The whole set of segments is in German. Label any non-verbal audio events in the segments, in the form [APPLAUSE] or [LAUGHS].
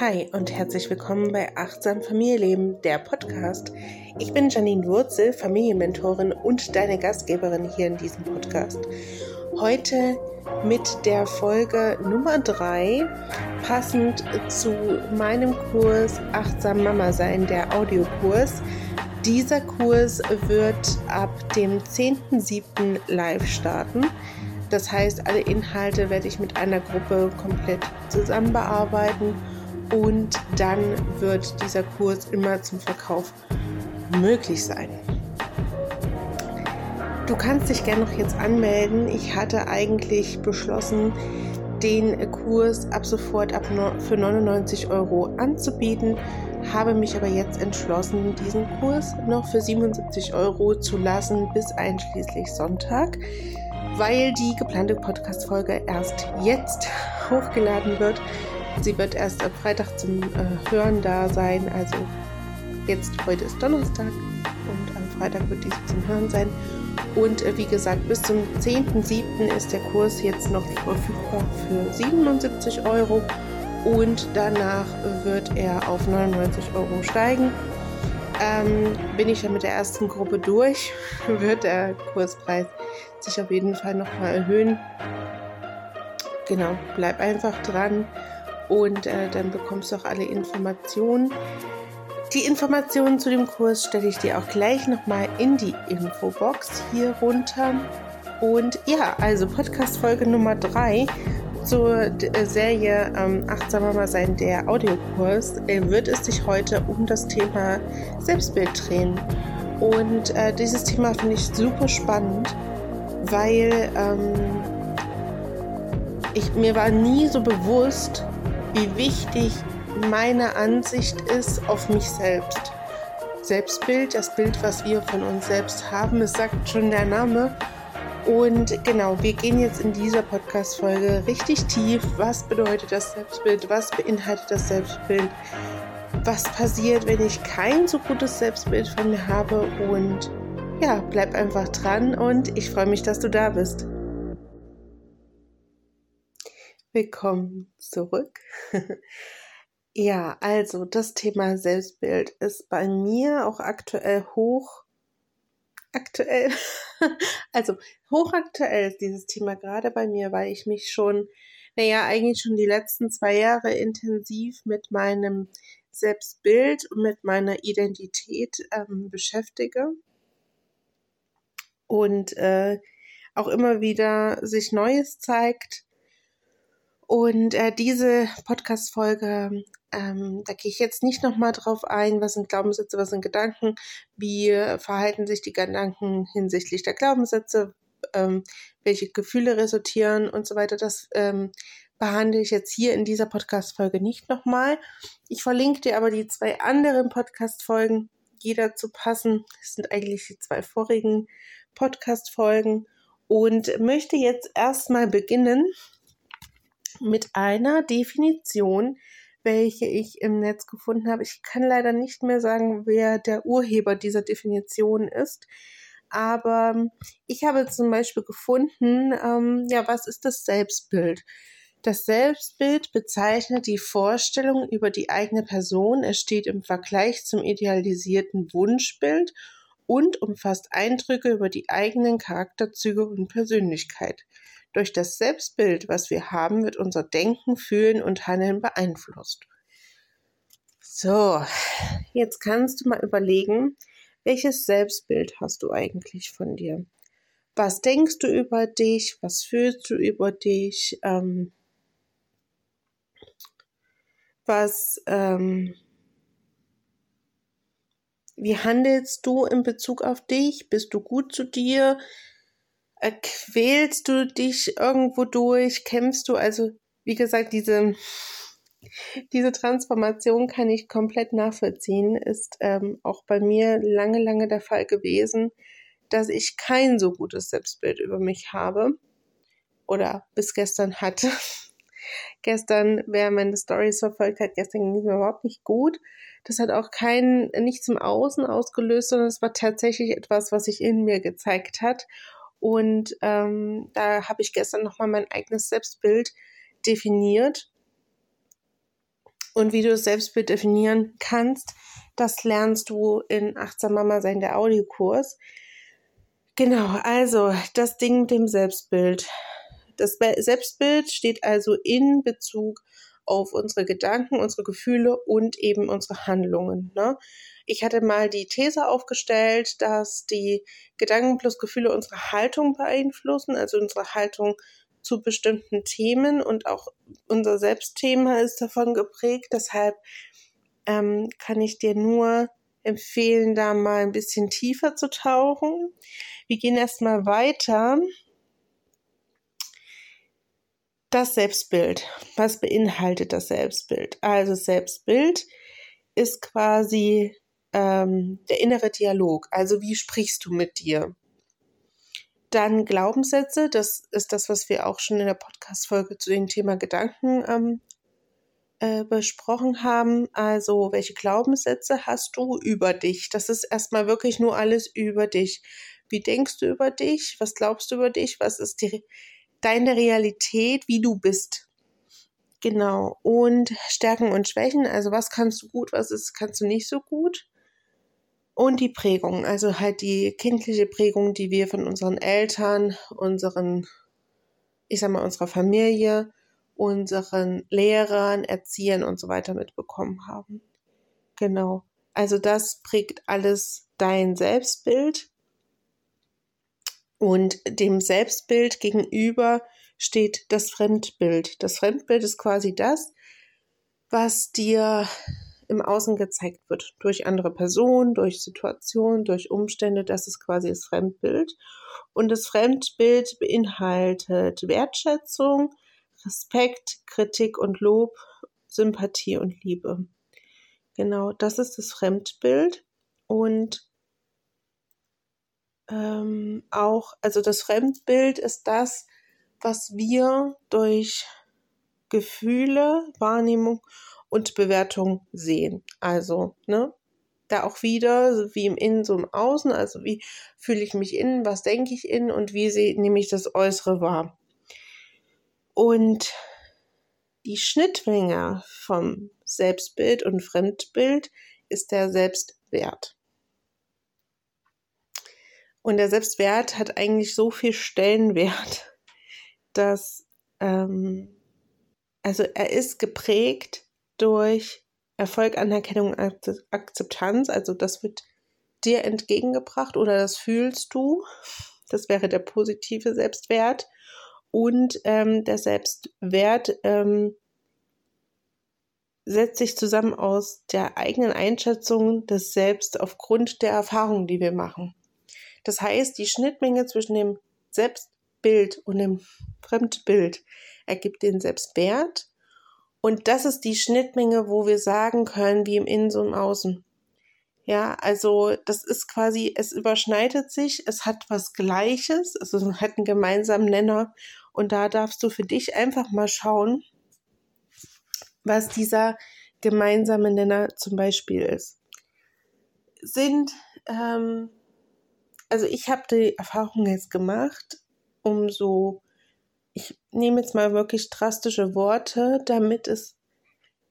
Hi und herzlich willkommen bei Achtsam Familienleben, der Podcast. Ich bin Janine Wurzel, Familienmentorin und deine Gastgeberin hier in diesem Podcast. Heute mit der Folge Nummer 3, passend zu meinem Kurs Achtsam Mama sein, der Audiokurs. Dieser Kurs wird ab dem 10.07. live starten. Das heißt, alle Inhalte werde ich mit einer Gruppe komplett zusammen bearbeiten und dann wird dieser Kurs immer zum Verkauf möglich sein. Du kannst dich gerne noch jetzt anmelden. Ich hatte eigentlich beschlossen, den Kurs ab sofort ab für 99 Euro anzubieten, habe mich aber jetzt entschlossen, diesen Kurs noch für 77 Euro zu lassen bis einschließlich Sonntag weil die geplante Podcast-Folge erst jetzt hochgeladen wird. Sie wird erst am Freitag zum äh, Hören da sein. Also jetzt, heute ist Donnerstag und am Freitag wird diese zum Hören sein. Und äh, wie gesagt, bis zum 10.07. ist der Kurs jetzt noch verfügbar für 77 Euro und danach wird er auf 99 Euro steigen. Ähm, bin ich dann mit der ersten Gruppe durch, [LAUGHS] wird der Kurspreis sich auf jeden Fall nochmal erhöhen. Genau, bleib einfach dran und äh, dann bekommst du auch alle Informationen. Die Informationen zu dem Kurs stelle ich dir auch gleich nochmal in die Infobox hier runter. Und ja, also Podcast-Folge Nummer 3 zur äh, Serie ähm, Achtsam Mama sein, der Audiokurs, äh, wird es sich heute um das Thema Selbstbild drehen. Und äh, dieses Thema finde ich super spannend weil ähm, ich, mir war nie so bewusst, wie wichtig meine Ansicht ist auf mich selbst. Selbstbild, das Bild, was wir von uns selbst haben, es sagt schon der Name. Und genau, wir gehen jetzt in dieser Podcast-Folge richtig tief. Was bedeutet das Selbstbild? Was beinhaltet das Selbstbild? Was passiert, wenn ich kein so gutes Selbstbild von mir habe? Und ja, bleib einfach dran und ich freue mich, dass du da bist. Willkommen zurück. [LAUGHS] ja, also das Thema Selbstbild ist bei mir auch aktuell hoch. Aktuell, [LAUGHS] also hochaktuell ist dieses Thema gerade bei mir, weil ich mich schon, naja, eigentlich schon die letzten zwei Jahre intensiv mit meinem Selbstbild und mit meiner Identität ähm, beschäftige und äh, auch immer wieder sich Neues zeigt. Und äh, diese Podcast-Folge, ähm, da gehe ich jetzt nicht nochmal drauf ein, was sind Glaubenssätze, was sind Gedanken, wie verhalten sich die Gedanken hinsichtlich der Glaubenssätze, ähm, welche Gefühle resultieren und so weiter. Das ähm, behandle ich jetzt hier in dieser Podcast-Folge nicht nochmal. Ich verlinke dir aber die zwei anderen Podcast-Folgen, jeder zu passen. Das sind eigentlich die zwei vorigen Podcast-Folgen und möchte jetzt erstmal beginnen mit einer Definition, welche ich im Netz gefunden habe. Ich kann leider nicht mehr sagen, wer der Urheber dieser Definition ist. Aber ich habe zum Beispiel gefunden, ähm, ja, was ist das Selbstbild? Das Selbstbild bezeichnet die Vorstellung über die eigene Person. Es steht im Vergleich zum idealisierten Wunschbild und umfasst Eindrücke über die eigenen Charakterzüge und Persönlichkeit. Durch das Selbstbild, was wir haben, wird unser Denken, Fühlen und Handeln beeinflusst. So, jetzt kannst du mal überlegen, welches Selbstbild hast du eigentlich von dir? Was denkst du über dich? Was fühlst du über dich? Ähm, was ähm, wie handelst du in Bezug auf dich? Bist du gut zu dir? Äh, quälst du dich irgendwo durch? Kämpfst du? Also, wie gesagt, diese, diese Transformation kann ich komplett nachvollziehen. Ist ähm, auch bei mir lange, lange der Fall gewesen, dass ich kein so gutes Selbstbild über mich habe oder bis gestern hatte. [LAUGHS] gestern, wer meine Stories verfolgt hat, gestern ging es mir überhaupt nicht gut. Das hat auch kein, nichts im Außen ausgelöst, sondern es war tatsächlich etwas, was sich in mir gezeigt hat. Und ähm, da habe ich gestern nochmal mein eigenes Selbstbild definiert. Und wie du das Selbstbild definieren kannst, das lernst du in Achtsam Mama sein, der Audiokurs. Genau, also das Ding mit dem Selbstbild. Das Selbstbild steht also in Bezug auf unsere Gedanken, unsere Gefühle und eben unsere Handlungen. Ne? Ich hatte mal die These aufgestellt, dass die Gedanken plus Gefühle unsere Haltung beeinflussen, also unsere Haltung zu bestimmten Themen und auch unser Selbstthema ist davon geprägt. Deshalb ähm, kann ich dir nur empfehlen, da mal ein bisschen tiefer zu tauchen. Wir gehen erstmal weiter. Das Selbstbild. Was beinhaltet das Selbstbild? Also Selbstbild ist quasi ähm, der innere Dialog. Also wie sprichst du mit dir? Dann Glaubenssätze, das ist das, was wir auch schon in der Podcast-Folge zu dem Thema Gedanken ähm, äh, besprochen haben. Also, welche Glaubenssätze hast du über dich? Das ist erstmal wirklich nur alles über dich. Wie denkst du über dich? Was glaubst du über dich? Was ist die, deine Realität, wie du bist? Genau. Und Stärken und Schwächen, also was kannst du gut, was ist, kannst du nicht so gut? Und die Prägung, also halt die kindliche Prägung, die wir von unseren Eltern, unseren, ich sag mal, unserer Familie, unseren Lehrern, Erziehern und so weiter mitbekommen haben. Genau. Also das prägt alles dein Selbstbild. Und dem Selbstbild gegenüber steht das Fremdbild. Das Fremdbild ist quasi das, was dir im Außen gezeigt wird. Durch andere Personen, durch Situationen, durch Umstände. Das ist quasi das Fremdbild. Und das Fremdbild beinhaltet Wertschätzung, Respekt, Kritik und Lob, Sympathie und Liebe. Genau, das ist das Fremdbild. Und ähm, auch, also das Fremdbild ist das, was wir durch Gefühle, Wahrnehmung und Bewertung sehen. Also, ne, da auch wieder, wie im Innen, so im Außen, also wie fühle ich mich innen, was denke ich innen und wie sehe, nehme ich das Äußere wahr. Und die Schnittmenge vom Selbstbild und Fremdbild ist der Selbstwert. Und der Selbstwert hat eigentlich so viel Stellenwert, [LAUGHS] dass, ähm, also er ist geprägt durch Erfolg, Anerkennung, Akzeptanz. Also das wird dir entgegengebracht oder das fühlst du. Das wäre der positive Selbstwert. Und ähm, der Selbstwert ähm, setzt sich zusammen aus der eigenen Einschätzung des Selbst aufgrund der Erfahrungen, die wir machen. Das heißt, die Schnittmenge zwischen dem Selbstbild und dem Fremdbild ergibt den Selbstwert und das ist die Schnittmenge, wo wir sagen können, wie im Innen so im Außen. Ja, also das ist quasi, es überschneidet sich, es hat was Gleiches, also es hat einen gemeinsamen Nenner. Und da darfst du für dich einfach mal schauen, was dieser gemeinsame Nenner zum Beispiel ist. Sind, ähm, also ich habe die Erfahrung jetzt gemacht, umso ich nehme jetzt mal wirklich drastische Worte, damit es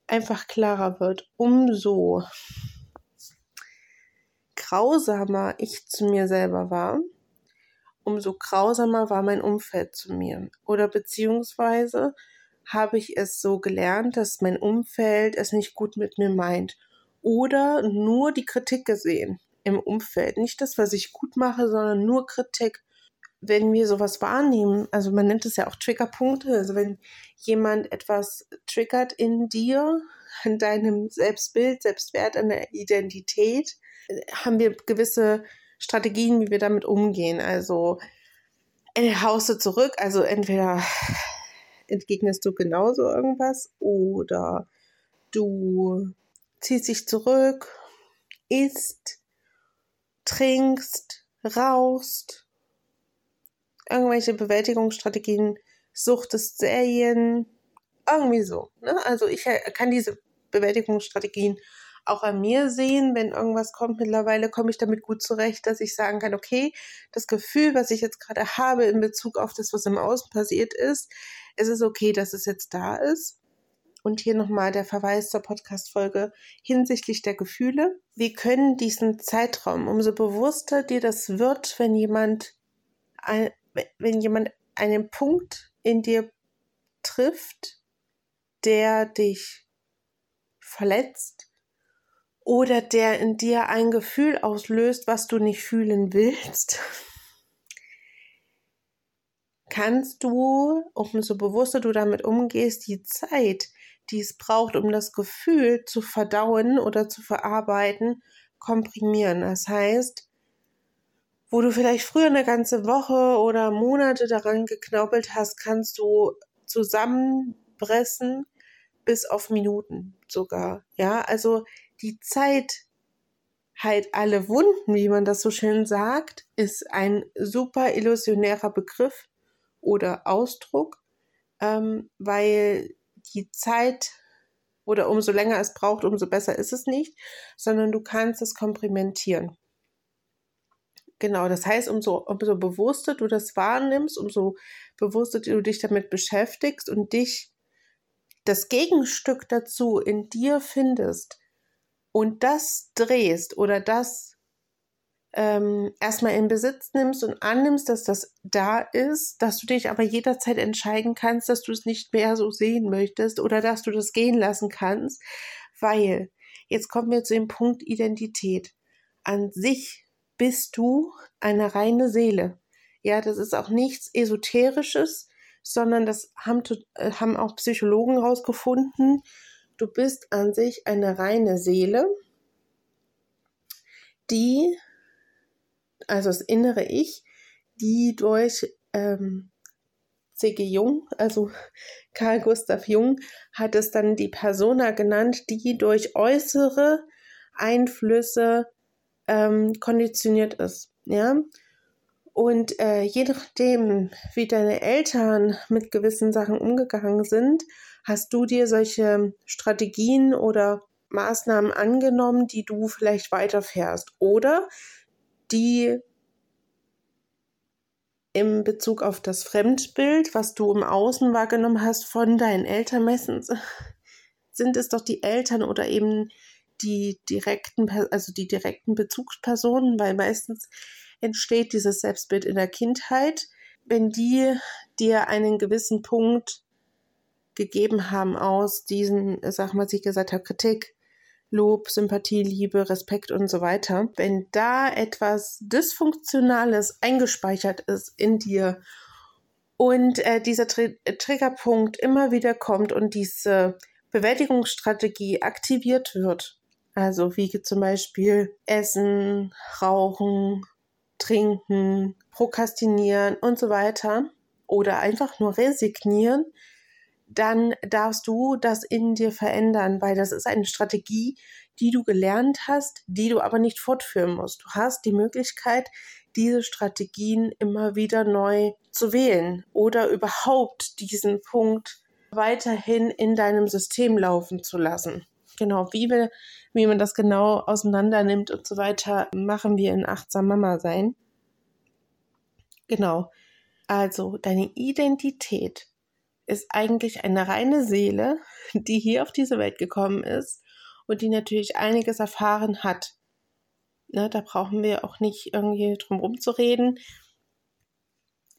einfach klarer wird. Umso grausamer ich zu mir selber war, umso grausamer war mein Umfeld zu mir. Oder beziehungsweise habe ich es so gelernt, dass mein Umfeld es nicht gut mit mir meint. Oder nur die Kritik gesehen im Umfeld. Nicht das, was ich gut mache, sondern nur Kritik wenn wir sowas wahrnehmen, also man nennt es ja auch Triggerpunkte, also wenn jemand etwas triggert in dir, in deinem Selbstbild, Selbstwert, an der Identität, haben wir gewisse Strategien, wie wir damit umgehen. Also äh, haust du zurück, also entweder entgegnest du genauso irgendwas oder du ziehst dich zurück, isst, trinkst, rauchst, irgendwelche Bewältigungsstrategien, Sucht des Serien, irgendwie so. Ne? Also ich kann diese Bewältigungsstrategien auch an mir sehen, wenn irgendwas kommt. Mittlerweile komme ich damit gut zurecht, dass ich sagen kann, okay, das Gefühl, was ich jetzt gerade habe in Bezug auf das, was im Außen passiert ist, es ist okay, dass es jetzt da ist. Und hier nochmal der Verweis zur Podcast-Folge hinsichtlich der Gefühle. Wir können diesen Zeitraum, umso bewusster dir das wird, wenn jemand, wenn jemand einen Punkt in dir trifft, der dich verletzt oder der in dir ein Gefühl auslöst, was du nicht fühlen willst, kannst du, umso bewusster du damit umgehst, die Zeit, die es braucht, um das Gefühl zu verdauen oder zu verarbeiten, komprimieren. Das heißt, wo du vielleicht früher eine ganze Woche oder Monate daran geknaubelt hast, kannst du zusammenpressen bis auf Minuten sogar. Ja, also die Zeit halt alle Wunden, wie man das so schön sagt, ist ein super illusionärer Begriff oder Ausdruck, ähm, weil die Zeit oder umso länger es braucht, umso besser ist es nicht, sondern du kannst es komprimentieren. Genau, das heißt, umso, umso bewusster du das wahrnimmst, umso bewusster du dich damit beschäftigst und dich das Gegenstück dazu in dir findest und das drehst oder das ähm, erstmal in Besitz nimmst und annimmst, dass das da ist, dass du dich aber jederzeit entscheiden kannst, dass du es nicht mehr so sehen möchtest oder dass du das gehen lassen kannst, weil jetzt kommen wir zu dem Punkt Identität. An sich bist du eine reine Seele. Ja, das ist auch nichts Esoterisches, sondern das haben, äh, haben auch Psychologen herausgefunden. Du bist an sich eine reine Seele, die also das innere Ich, die durch ähm, C.G. Jung, also [LAUGHS] Karl Gustav Jung, hat es dann die Persona genannt, die durch äußere Einflüsse ähm, konditioniert ist. Ja. Und äh, je nachdem, wie deine Eltern mit gewissen Sachen umgegangen sind, hast du dir solche Strategien oder Maßnahmen angenommen, die du vielleicht weiterfährst. Oder die im Bezug auf das Fremdbild, was du im Außen wahrgenommen hast von deinen Eltern, meistens [LAUGHS] sind es doch die Eltern oder eben die direkten, also die direkten Bezugspersonen, weil meistens entsteht dieses Selbstbild in der Kindheit, wenn die dir einen gewissen Punkt gegeben haben aus diesen, sag mal, ich gesagt habe, Kritik, Lob, Sympathie, Liebe, Respekt und so weiter, wenn da etwas Dysfunktionales eingespeichert ist in dir und äh, dieser Tr Triggerpunkt immer wieder kommt und diese Bewältigungsstrategie aktiviert wird, also wie zum Beispiel Essen, Rauchen, Trinken, Prokrastinieren und so weiter oder einfach nur resignieren, dann darfst du das in dir verändern, weil das ist eine Strategie, die du gelernt hast, die du aber nicht fortführen musst. Du hast die Möglichkeit, diese Strategien immer wieder neu zu wählen oder überhaupt diesen Punkt weiterhin in deinem System laufen zu lassen. Genau, wie, wir, wie man das genau auseinander nimmt und so weiter, machen wir in Achtsam Mama sein. Genau. Also deine Identität ist eigentlich eine reine Seele, die hier auf diese Welt gekommen ist und die natürlich einiges erfahren hat. Ne, da brauchen wir auch nicht irgendwie drum rumzureden.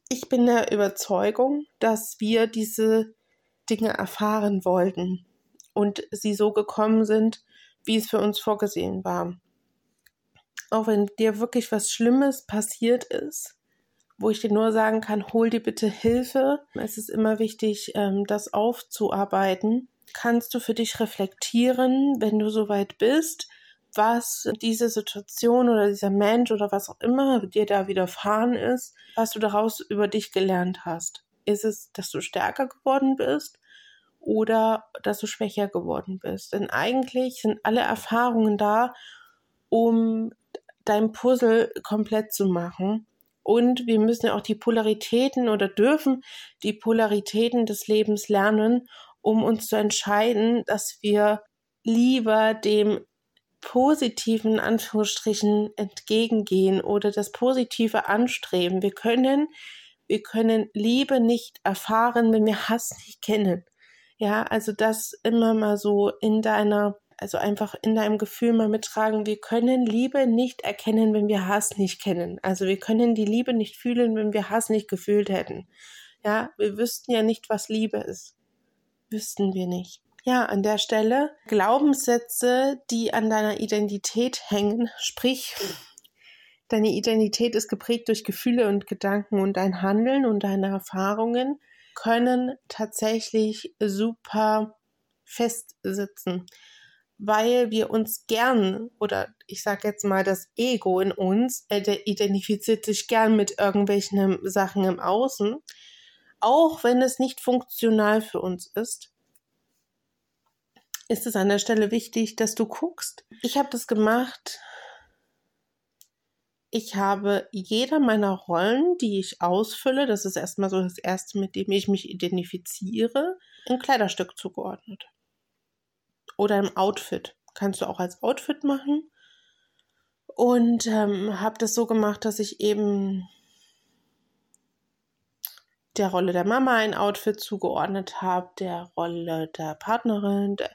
Ich bin der Überzeugung, dass wir diese Dinge erfahren wollten und sie so gekommen sind, wie es für uns vorgesehen war. Auch wenn dir wirklich was Schlimmes passiert ist, wo ich dir nur sagen kann, hol dir bitte Hilfe. Es ist immer wichtig, ähm, das aufzuarbeiten. Kannst du für dich reflektieren, wenn du soweit bist, was diese Situation oder dieser Mensch oder was auch immer dir da widerfahren ist, was du daraus über dich gelernt hast. Ist es, dass du stärker geworden bist oder dass du schwächer geworden bist? Denn eigentlich sind alle Erfahrungen da, um dein Puzzle komplett zu machen und wir müssen ja auch die Polaritäten oder dürfen die Polaritäten des Lebens lernen, um uns zu entscheiden, dass wir lieber dem positiven Anführungsstrichen entgegengehen oder das Positive anstreben. Wir können, wir können Liebe nicht erfahren, wenn wir Hass nicht kennen. Ja, also das immer mal so in deiner, also einfach in deinem Gefühl mal mittragen. Wir können Liebe nicht erkennen, wenn wir Hass nicht kennen. Also wir können die Liebe nicht fühlen, wenn wir Hass nicht gefühlt hätten. Ja, wir wüssten ja nicht, was Liebe ist. Wüssten wir nicht. Ja, an der Stelle Glaubenssätze, die an deiner Identität hängen, sprich, deine Identität ist geprägt durch Gefühle und Gedanken und dein Handeln und deine Erfahrungen können tatsächlich super festsitzen, weil wir uns gern oder ich sage jetzt mal das Ego in uns äh, identifiziert sich gern mit irgendwelchen Sachen im Außen, auch wenn es nicht funktional für uns ist ist es an der Stelle wichtig, dass du guckst. Ich habe das gemacht. Ich habe jeder meiner Rollen, die ich ausfülle, das ist erstmal so das erste, mit dem ich mich identifiziere, ein Kleiderstück zugeordnet. Oder im Outfit. Kannst du auch als Outfit machen. Und ähm, habe das so gemacht, dass ich eben der Rolle der Mama ein Outfit zugeordnet habe, der Rolle der Partnerin, der,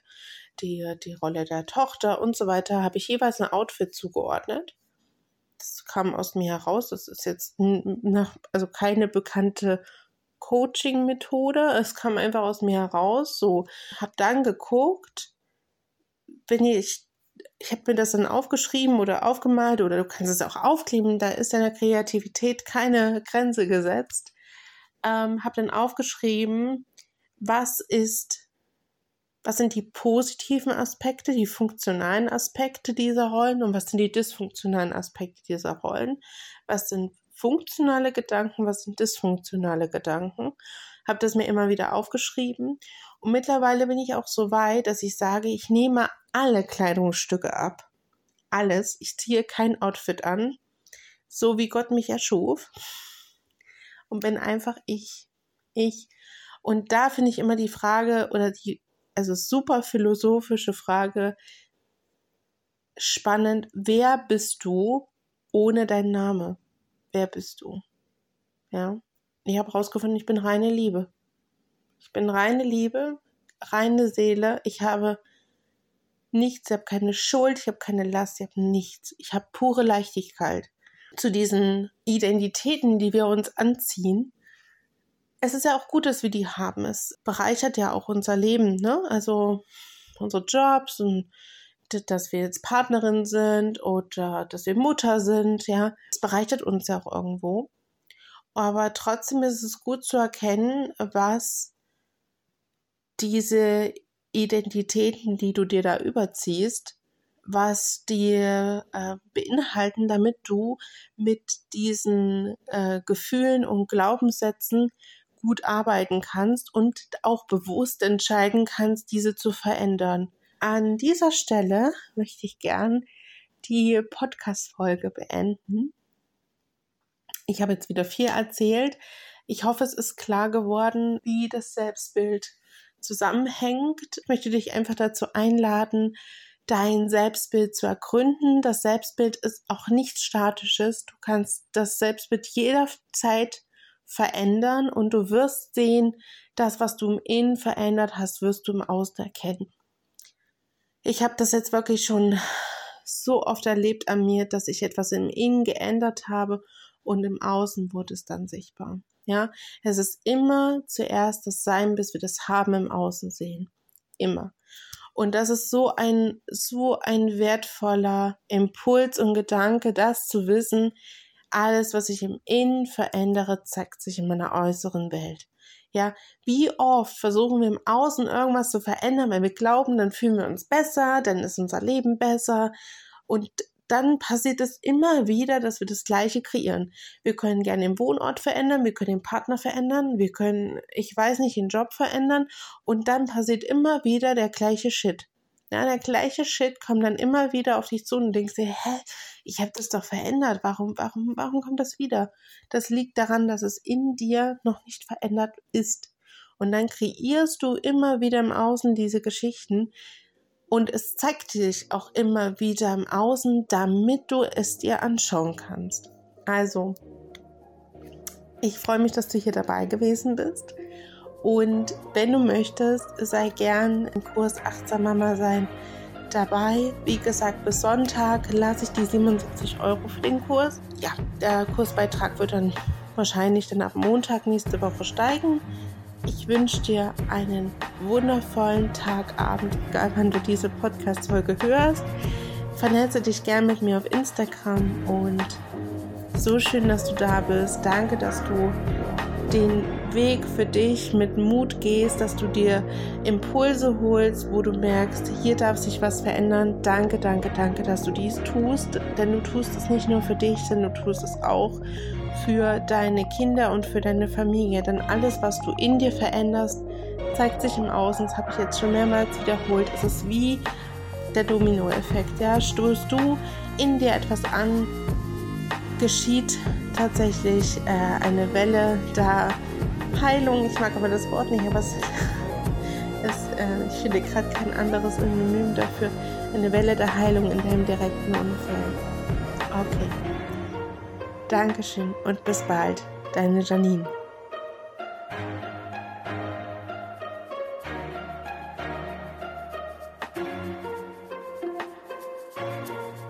die, die Rolle der Tochter und so weiter, habe ich jeweils ein Outfit zugeordnet. Das kam aus mir heraus. Das ist jetzt nach, also keine bekannte Coaching-Methode. Es kam einfach aus mir heraus. So, habe dann geguckt, wenn ich, ich habe mir das dann aufgeschrieben oder aufgemalt oder du kannst es auch aufkleben. Da ist deiner Kreativität keine Grenze gesetzt ähm, habe dann aufgeschrieben, was ist, was sind die positiven Aspekte, die funktionalen Aspekte dieser Rollen und was sind die dysfunktionalen Aspekte dieser Rollen, was sind funktionale Gedanken, was sind dysfunktionale Gedanken. Habe das mir immer wieder aufgeschrieben und mittlerweile bin ich auch so weit, dass ich sage, ich nehme alle Kleidungsstücke ab. Alles. Ich ziehe kein Outfit an, so wie Gott mich erschuf und bin einfach ich. Ich. Und da finde ich immer die Frage oder die, also super philosophische Frage spannend. Wer bist du ohne deinen Name? Wer bist du? Ja. Ich habe herausgefunden, ich bin reine Liebe. Ich bin reine Liebe, reine Seele. Ich habe nichts, ich habe keine Schuld, ich habe keine Last, ich habe nichts. Ich habe pure Leichtigkeit zu diesen Identitäten, die wir uns anziehen. Es ist ja auch gut, dass wir die haben. Es bereichert ja auch unser Leben, ne? Also unsere Jobs und dass wir jetzt Partnerin sind oder dass wir Mutter sind, ja. Es bereichert uns ja auch irgendwo. Aber trotzdem ist es gut zu erkennen, was diese Identitäten, die du dir da überziehst, was die äh, beinhalten, damit du mit diesen äh, Gefühlen und Glaubenssätzen gut arbeiten kannst und auch bewusst entscheiden kannst, diese zu verändern. An dieser Stelle möchte ich gern die Podcast-Folge beenden. Ich habe jetzt wieder viel erzählt. Ich hoffe, es ist klar geworden, wie das Selbstbild zusammenhängt. Ich möchte dich einfach dazu einladen, dein Selbstbild zu ergründen. Das Selbstbild ist auch nichts Statisches. Du kannst das Selbstbild jederzeit verändern und du wirst sehen, das, was du im Innen verändert hast, wirst du im Außen erkennen. Ich habe das jetzt wirklich schon so oft erlebt an mir, dass ich etwas im Innen geändert habe und im Außen wurde es dann sichtbar. Ja, es ist immer zuerst das Sein, bis wir das Haben im Außen sehen. Immer. Und das ist so ein, so ein wertvoller Impuls und Gedanke, das zu wissen, alles, was ich im Innen verändere, zeigt sich in meiner äußeren Welt. Ja, wie oft versuchen wir im Außen irgendwas zu verändern, weil wir glauben, dann fühlen wir uns besser, dann ist unser Leben besser. Und dann passiert es immer wieder, dass wir das Gleiche kreieren. Wir können gerne den Wohnort verändern, wir können den Partner verändern, wir können, ich weiß nicht, den Job verändern und dann passiert immer wieder der gleiche Shit. Ja, der gleiche Shit kommt dann immer wieder auf dich zu und denkst dir, hä, ich habe das doch verändert. Warum, warum, warum kommt das wieder? Das liegt daran, dass es in dir noch nicht verändert ist. Und dann kreierst du immer wieder im Außen diese Geschichten, und es zeigt sich auch immer wieder im Außen, damit du es dir anschauen kannst. Also, ich freue mich, dass du hier dabei gewesen bist. Und wenn du möchtest, sei gern im Kurs Achtsam Mama sein dabei. Wie gesagt, bis Sonntag lasse ich die 77 Euro für den Kurs. Ja, der Kursbeitrag wird dann wahrscheinlich dann ab Montag nächste Woche steigen. Ich wünsche dir einen wundervollen Tag, Abend, egal wann du diese Podcast-Folge hörst. Vernetze dich gern mit mir auf Instagram und so schön, dass du da bist. Danke, dass du den Weg für dich mit Mut gehst, dass du dir Impulse holst, wo du merkst, hier darf sich was verändern. Danke, danke, danke, dass du dies tust, denn du tust es nicht nur für dich, sondern du tust es auch für deine Kinder und für deine Familie. Denn alles, was du in dir veränderst, zeigt sich im Außen. Das habe ich jetzt schon mehrmals wiederholt. Es ist wie der Dominoeffekt. Ja, stoßt du in dir etwas an, geschieht tatsächlich äh, eine Welle der Heilung. Ich mag aber das Wort nicht, aber es, [LAUGHS] es äh, ich finde gerade kein anderes Synonym dafür. Eine Welle der Heilung in deinem direkten Umfeld. Okay. Dankeschön und bis bald, deine Janine.